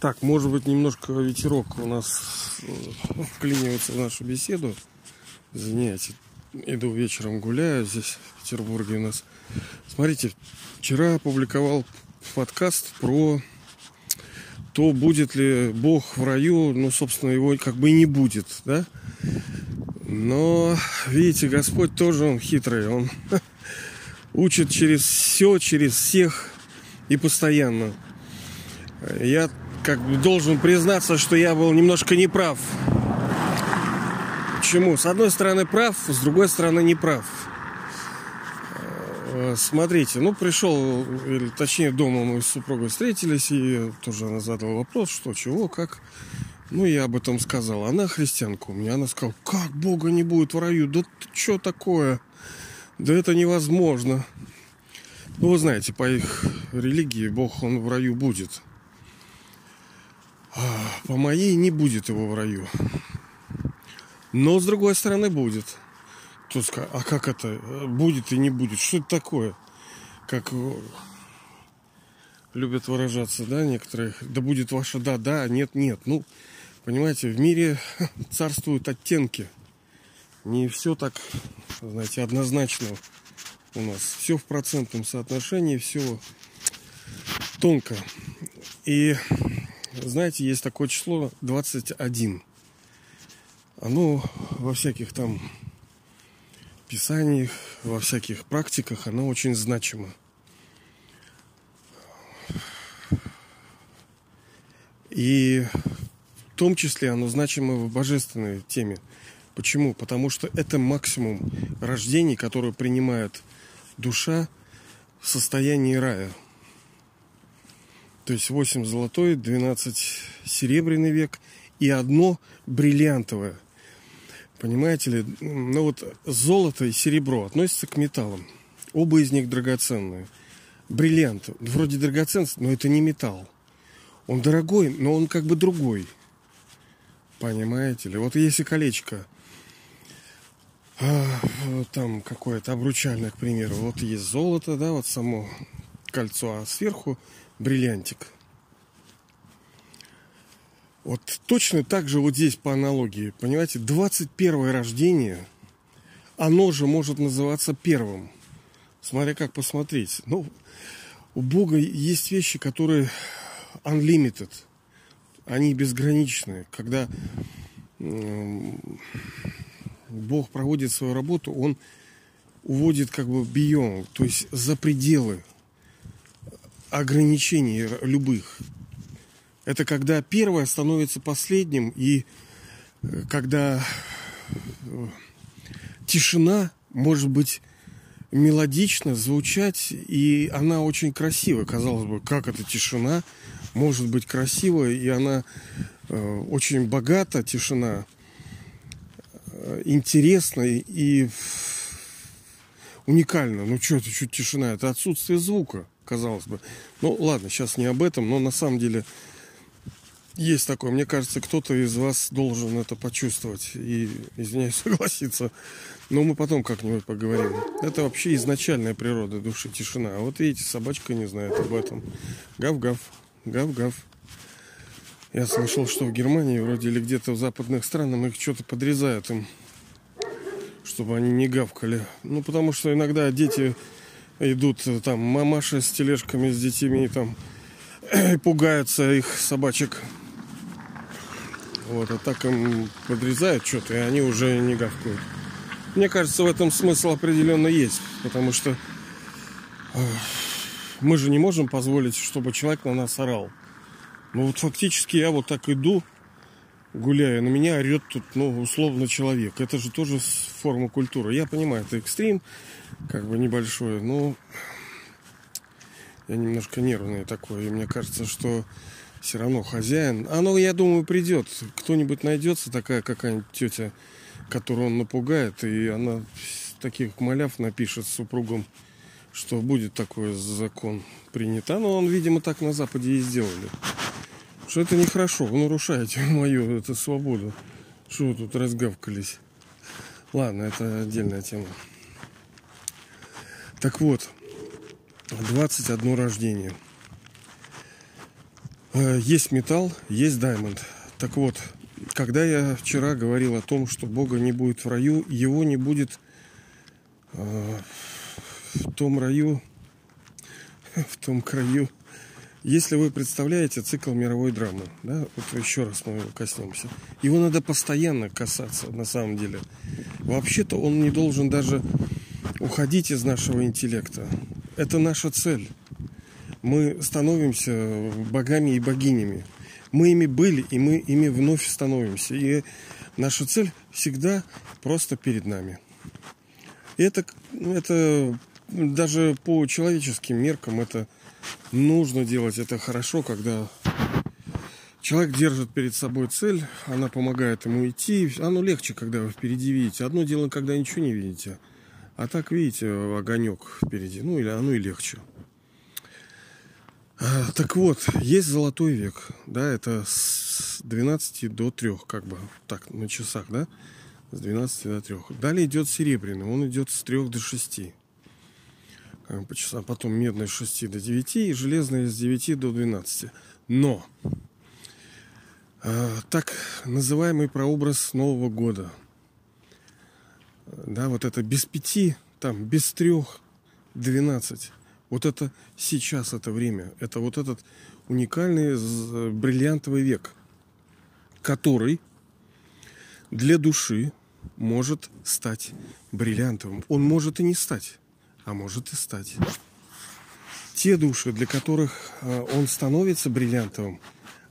Так, может быть, немножко ветерок у нас э, вклинивается в нашу беседу. Извиняйте, иду вечером гуляю здесь, в Петербурге у нас. Смотрите, вчера опубликовал подкаст про то, будет ли Бог в раю. Ну, собственно, его как бы и не будет, да? Но, видите, Господь тоже он хитрый. Он учит через все, через всех и постоянно. Я как бы должен признаться, что я был немножко неправ. Почему? С одной стороны прав, с другой стороны не прав. Э, смотрите, ну пришел, или точнее дома мы с супругой встретились, и тоже она задала вопрос, что, чего, как. Ну, я об этом сказал. Она христианка у меня. Она сказала, как Бога не будет в раю? Да что такое? Да это невозможно. Ну, вы знаете, по их религии Бог, он в раю будет. А по моей не будет его в раю. Но, с другой стороны, будет. Тут скажет, а как это? Будет и не будет. Что это такое? Как любят выражаться, да, некоторые. Да будет ваше да, да, нет, нет. Ну, понимаете, в мире царствуют оттенки. Не все так, знаете, однозначно у нас. Все в процентном соотношении, все тонко. И знаете, есть такое число 21 оно во всяких там писаниях, во всяких практиках, оно очень значимо. И в том числе оно значимо в божественной теме. Почему? Потому что это максимум рождений, которые принимает душа в состоянии рая. То есть 8 золотой, 12 серебряный век и одно бриллиантовое – Понимаете ли, ну вот золото и серебро относятся к металлам. Оба из них драгоценные. Бриллиант, вроде драгоценность, но это не металл. Он дорогой, но он как бы другой. Понимаете ли? Вот если колечко, а, там какое-то обручальное, к примеру, вот есть золото, да, вот само кольцо, а сверху бриллиантик – вот точно так же вот здесь по аналогии, понимаете, 21 рождение, оно же может называться первым. Смотря как посмотреть. Ну, у Бога есть вещи, которые unlimited, они безграничные. Когда Бог проводит свою работу, Он уводит как бы beyond, то есть за пределы ограничений любых. Это когда первое становится последним, и э, когда э, тишина может быть мелодично звучать, и она очень красивая. Казалось бы, как эта тишина может быть красивая, и она э, очень богата, тишина, интересная и уникальна. Ну что это, что тишина? Это отсутствие звука, казалось бы. Ну ладно, сейчас не об этом, но на самом деле есть такое. Мне кажется, кто-то из вас должен это почувствовать и, извиняюсь, согласиться. Но мы потом как-нибудь поговорим. Это вообще изначальная природа души, тишина. А вот видите, собачка не знает об этом. Гав-гав, гав-гав. Я слышал, что в Германии вроде или где-то в западных странах их что-то подрезают им, чтобы они не гавкали. Ну, потому что иногда дети идут, там, мамаши с тележками, с детьми, там, пугаются их собачек. Вот, а так им подрезают что-то, и они уже не гавкают. Мне кажется, в этом смысл определенно есть, потому что э, мы же не можем позволить, чтобы человек на нас орал. Ну вот фактически я вот так иду, гуляю, на меня орет тут, ну, условно, человек. Это же тоже форма культуры. Я понимаю, это экстрим, как бы небольшой, но я немножко нервный такой. И мне кажется, что все равно хозяин. Оно, я думаю, придет. Кто-нибудь найдется, такая какая-нибудь тетя, которую он напугает, и она таких маляв напишет с супругом, что будет такой закон принят. А ну, он, видимо, так на Западе и сделали. Что это нехорошо, вы нарушаете мою эту свободу. Что вы тут разгавкались? Ладно, это отдельная тема. Так вот, 21 рождение. Э, есть металл, есть даймонд. Так вот, когда я вчера говорил о том, что Бога не будет в раю, его не будет э, в том раю, в том краю. Если вы представляете цикл мировой драмы, да, вот еще раз мы его коснемся, его надо постоянно касаться, на самом деле. Вообще-то он не должен даже уходить из нашего интеллекта. Это наша цель. Мы становимся богами и богинями. Мы ими были, и мы ими вновь становимся. И наша цель всегда просто перед нами. И это, это даже по человеческим меркам это нужно делать. Это хорошо, когда человек держит перед собой цель, она помогает ему идти. Оно легче, когда вы впереди видите. Одно дело, когда ничего не видите. А так, видите, огонек впереди. Ну, или оно и легче. А, так вот, есть золотой век, да, это с 12 до 3, как бы, так, на часах, да, с 12 до 3. Далее идет серебряный, он идет с 3 до 6 по часам, потом медный с 6 до 9 и железный с 9 до 12. Но э, так называемый прообраз Нового года, да, вот это без пяти, там, без трех, 12, вот это сейчас это время, это вот этот уникальный бриллиантовый век, который для души может стать бриллиантовым. Он может и не стать, а может и стать. Те души, для которых а, он становится бриллиантовым,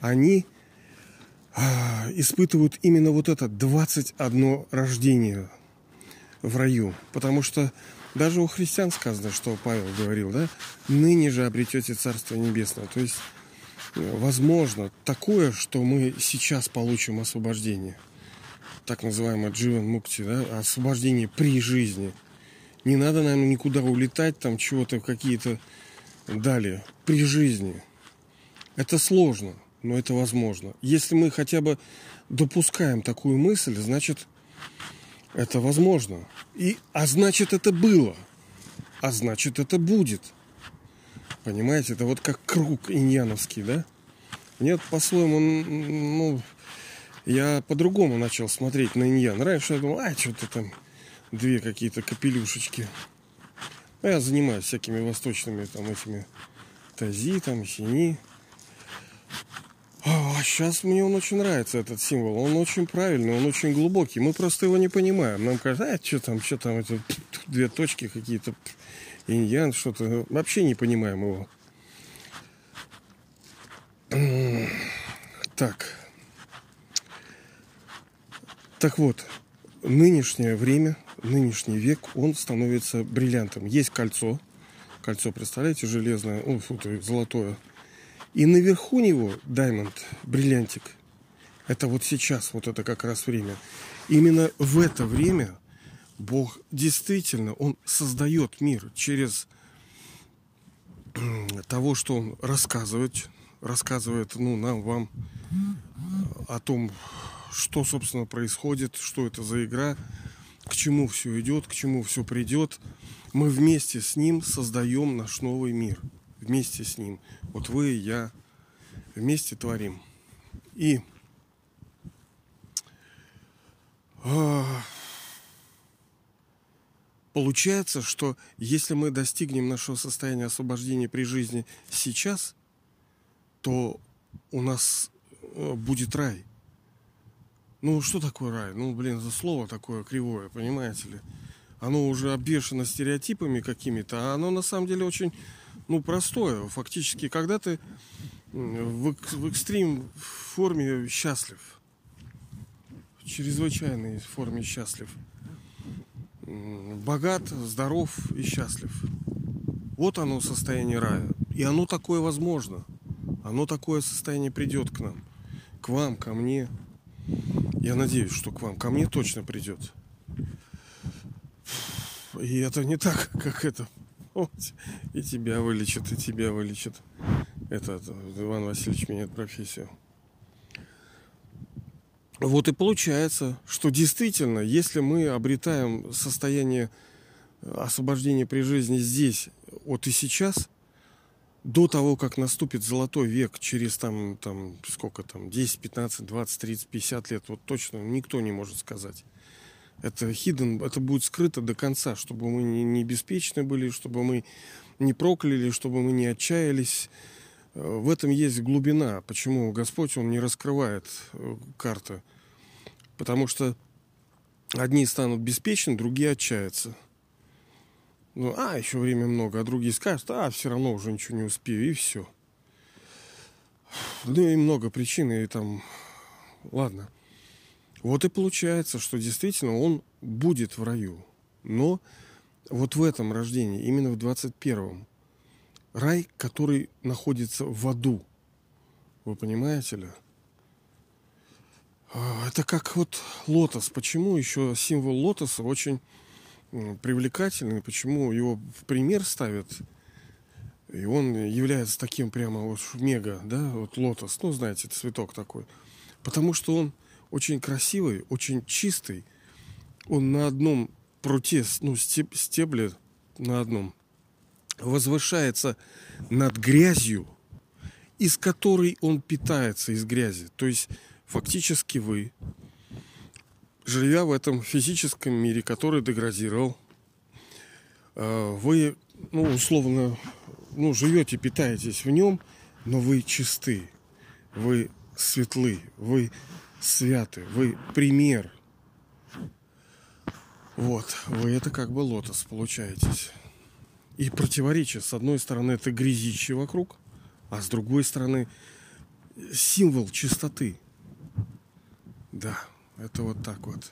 они а, испытывают именно вот это 21 рождение в раю. Потому что даже у христиан сказано, что Павел говорил, да, ныне же обретете Царство Небесное. То есть, э, возможно, такое, что мы сейчас получим освобождение. Так называемое дживан мукти, да, освобождение при жизни. Не надо, наверное, никуда улетать, там чего-то какие-то далее. При жизни. Это сложно, но это возможно. Если мы хотя бы допускаем такую мысль, значит, это возможно. И, а значит, это было. А значит, это будет. Понимаете, это вот как круг иньяновский, да? Нет, по-своему, ну, я по-другому начал смотреть на иньян. Раньше я думал, а, что-то там, две какие-то капелюшечки. А я занимаюсь всякими восточными там этими тази, там, сини. А сейчас мне он очень нравится, этот символ. Он очень правильный, он очень глубокий. Мы просто его не понимаем. Нам кажется, а что там, что там, это две точки какие-то, иньян, что-то. Вообще не понимаем его. Так. Так вот, нынешнее время, нынешний век, он становится бриллиантом. Есть кольцо. Кольцо, представляете, железное, о, фу, золотое и наверху него даймонд, бриллиантик. Это вот сейчас, вот это как раз время. Именно в это время Бог действительно, Он создает мир через того, что Он рассказывает, рассказывает ну, нам, вам о том, что, собственно, происходит, что это за игра, к чему все идет, к чему все придет. Мы вместе с Ним создаем наш новый мир – вместе с Ним. Вот вы и я вместе творим. И э, получается, что если мы достигнем нашего состояния освобождения при жизни сейчас, то у нас э, будет рай. Ну, что такое рай? Ну, блин, это слово такое кривое, понимаете ли? Оно уже обвешено стереотипами какими-то, а оно на самом деле очень ну, простое. Фактически, когда ты в, в экстрим форме счастлив, в чрезвычайной форме счастлив, богат, здоров и счастлив. Вот оно состояние рая. И оно такое возможно. Оно такое состояние придет к нам. К вам, ко мне. Я надеюсь, что к вам. Ко мне точно придет. И это не так, как это и тебя вылечат, и тебя вылечат. Этот Иван Васильевич меняет профессию. Вот и получается, что действительно, если мы обретаем состояние освобождения при жизни здесь, вот и сейчас, до того, как наступит золотой век, через там, там сколько там, 10, 15, 20, 30, 50 лет, вот точно никто не может сказать. Это hidden, это будет скрыто до конца, чтобы мы не, не беспечны были, чтобы мы не прокляли, чтобы мы не отчаялись. Э, в этом есть глубина, почему Господь, Он не раскрывает э, карты. Потому что одни станут беспечны, другие отчаятся. Ну, а, еще время много, а другие скажут, а, все равно уже ничего не успею, и все. Ну, и много причин, и там, ладно. Вот и получается, что действительно он будет в раю. Но вот в этом рождении, именно в 21-м, рай, который находится в аду. Вы понимаете ли? А, это как вот лотос. Почему еще символ лотоса очень привлекательный, почему его в пример ставят, и он является таким прямо вот мега, да, вот лотос, ну, знаете, цветок такой. Потому что он очень красивый, очень чистый. Он на одном пруте, ну, стебле на одном возвышается над грязью, из которой он питается из грязи. То есть фактически вы живя в этом физическом мире, который деградировал, э, вы, ну, условно, ну, живете, питаетесь в нем, но вы чисты, вы светлы, вы святы, вы пример. Вот, вы это как бы лотос получаетесь. И противоречие. С одной стороны, это грязище вокруг, а с другой стороны, символ чистоты. Да. Это вот так вот.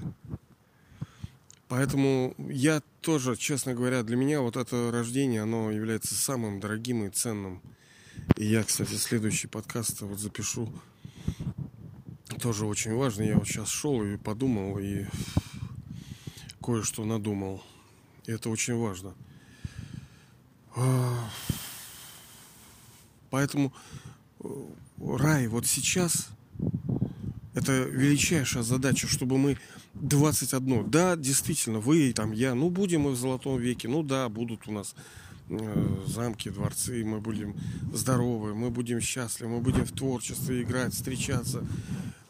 Поэтому я тоже, честно говоря, для меня вот это рождение, оно является самым дорогим и ценным. И я, кстати, следующий подкаст вот запишу. Тоже очень важно. Я вот сейчас шел и подумал, и кое-что надумал. И это очень важно. Поэтому э, рай вот сейчас это величайшая задача, чтобы мы 21. Да, действительно, вы, там, я, ну, будем мы в золотом веке, ну, да, будут у нас э, замки, дворцы, мы будем здоровы, мы будем счастливы, мы будем в творчестве играть, встречаться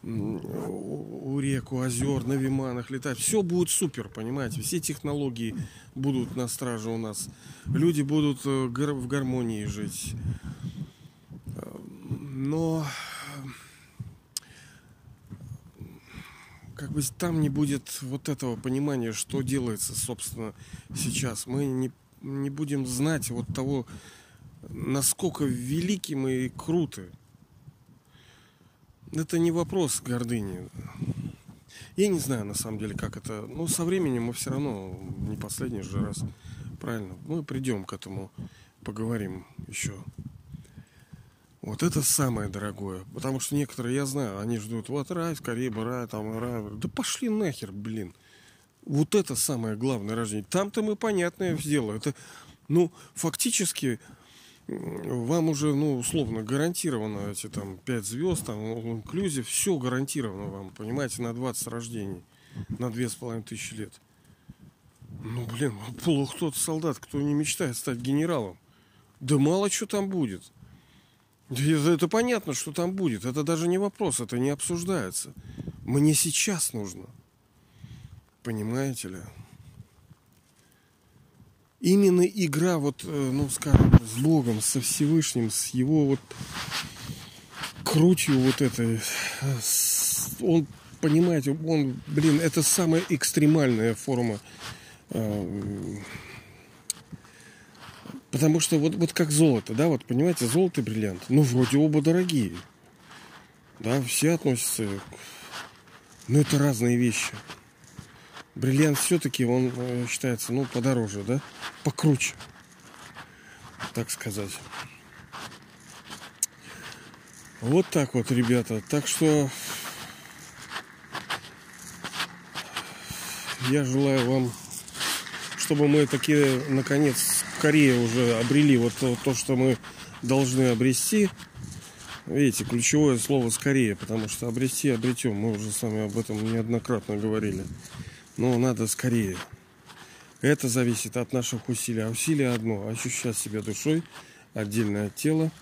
у, у рек, у озер, на виманах летать. Все будет супер, понимаете? Все технологии будут на страже у нас. Люди будут э, в гармонии жить. Э, но как бы там не будет вот этого понимания, что делается, собственно, сейчас. Мы не, не будем знать вот того, насколько велики мы и круты. Это не вопрос гордыни. Я не знаю, на самом деле, как это. Но со временем мы все равно не последний же раз. Правильно. Мы придем к этому, поговорим еще. Вот это самое дорогое. Потому что некоторые, я знаю, они ждут, вот рай, скорее бы рай, там рай. Да пошли нахер, блин. Вот это самое главное рождение. Там-то мы понятное сделаем. Это, ну, фактически вам уже, ну, условно, гарантировано эти там 5 звезд, там, инклюзив, все гарантировано вам, понимаете, на 20 рождений, на две с половиной тысячи лет. Ну, блин, плохо тот солдат, кто не мечтает стать генералом. Да мало что там будет. Это понятно, что там будет. Это даже не вопрос, это не обсуждается. Мне сейчас нужно. Понимаете ли? Именно игра, вот, э, ну, скажем, с Богом, со Всевышним, с его вот крутью вот этой, он, понимаете, он, блин, это самая экстремальная форма э, Потому что вот, вот как золото, да, вот понимаете, золото и бриллиант, ну вроде оба дорогие. Да, все относятся Но это разные вещи. Бриллиант все-таки, он э, считается, ну, подороже, да? Покруче. Так сказать. Вот так вот, ребята. Так что я желаю вам, чтобы мы такие, наконец, скорее уже обрели вот то, то, что мы должны обрести. Видите, ключевое слово скорее, потому что обрести обретем. Мы уже с вами об этом неоднократно говорили. Но надо скорее. Это зависит от наших усилий. А усилие одно – ощущать себя душой, отдельное тело,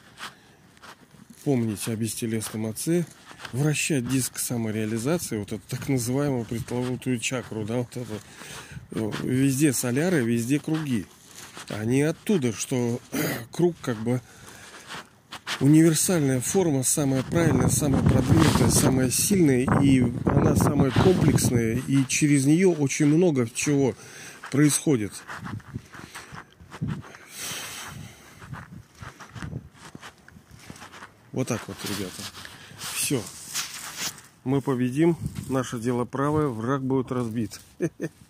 помнить о бестелесном отце, вращать диск самореализации, вот эту так называемую пресловутую чакру, да, вот это. Везде соляры, везде круги. Они оттуда, что круг как бы универсальная форма, самая правильная, самая продвинутая, самая сильная, и она самая комплексная, и через нее очень много чего происходит. Вот так вот, ребята. Все. Мы победим. Наше дело правое. Враг будет разбит.